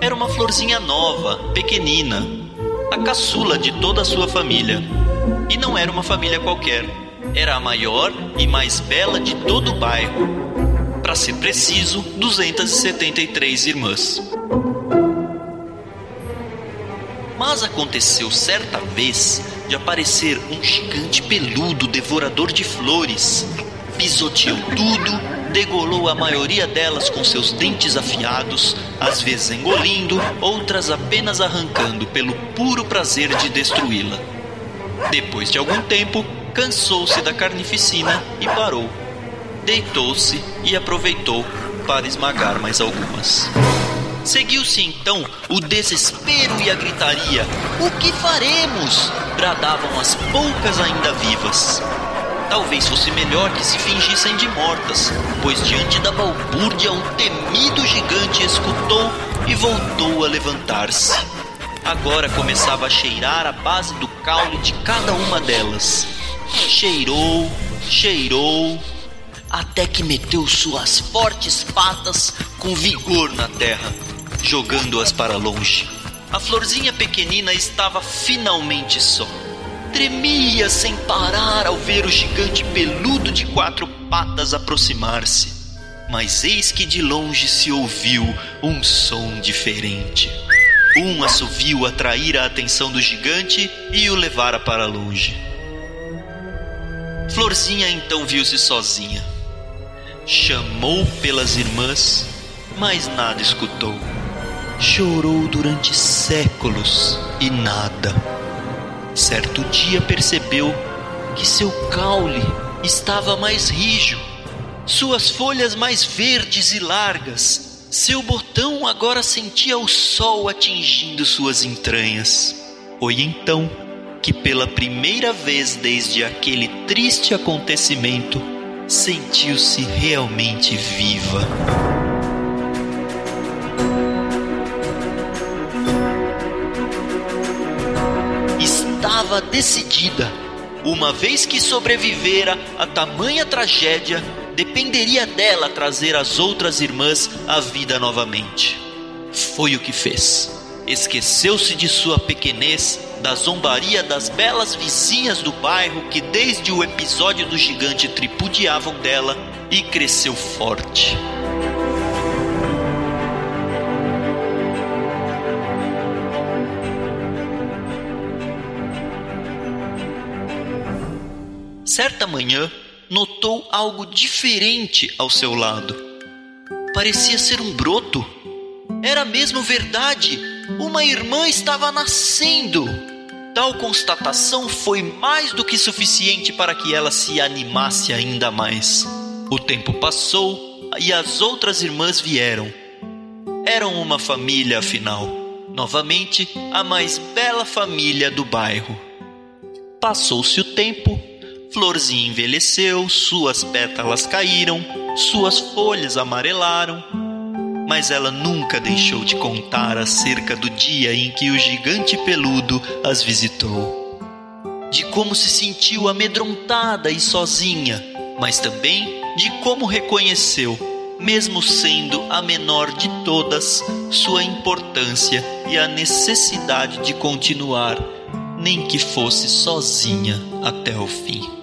era uma florzinha nova, pequenina, a caçula de toda a sua família. E não era uma família qualquer, era a maior e mais bela de todo o bairro. Para ser preciso, 273 irmãs. Mas aconteceu certa vez de aparecer um gigante peludo devorador de flores. Pisoteou tudo, degolou a maioria delas com seus dentes afiados, às vezes engolindo, outras apenas arrancando pelo puro prazer de destruí-la. Depois de algum tempo, cansou-se da carnificina e parou. Deitou-se e aproveitou para esmagar mais algumas. Seguiu-se então o desespero e a gritaria. O que faremos? bradavam as poucas ainda vivas. Talvez fosse melhor que se fingissem de mortas, pois diante da balbúrdia o temido gigante escutou e voltou a levantar-se. Agora começava a cheirar a base do caule de cada uma delas. Cheirou, cheirou, até que meteu suas fortes patas com vigor na terra jogando-as para longe. A florzinha pequenina estava finalmente só. Tremia sem parar ao ver o gigante peludo de quatro patas aproximar-se. Mas eis que de longe se ouviu um som diferente. Um assovio atrair a atenção do gigante e o levara para longe. Florzinha então viu-se sozinha. Chamou pelas irmãs, mas nada escutou. Chorou durante séculos e nada. Certo dia percebeu que seu caule estava mais rijo, suas folhas mais verdes e largas. Seu botão agora sentia o sol atingindo suas entranhas. Foi então que, pela primeira vez desde aquele triste acontecimento, sentiu-se realmente viva. Estava decidida. Uma vez que sobrevivera a tamanha tragédia, dependeria dela trazer as outras irmãs à vida novamente. Foi o que fez. Esqueceu-se de sua pequenez, da zombaria das belas vizinhas do bairro que desde o episódio do gigante tripudiavam dela e cresceu forte. Certa manhã, notou algo diferente ao seu lado. Parecia ser um broto. Era mesmo verdade. Uma irmã estava nascendo. Tal constatação foi mais do que suficiente para que ela se animasse ainda mais. O tempo passou e as outras irmãs vieram. Eram uma família, afinal. Novamente, a mais bela família do bairro. Passou-se o tempo Florzinha envelheceu, suas pétalas caíram, suas folhas amarelaram, mas ela nunca deixou de contar acerca do dia em que o gigante peludo as visitou. De como se sentiu amedrontada e sozinha, mas também de como reconheceu, mesmo sendo a menor de todas, sua importância e a necessidade de continuar, nem que fosse sozinha até o fim.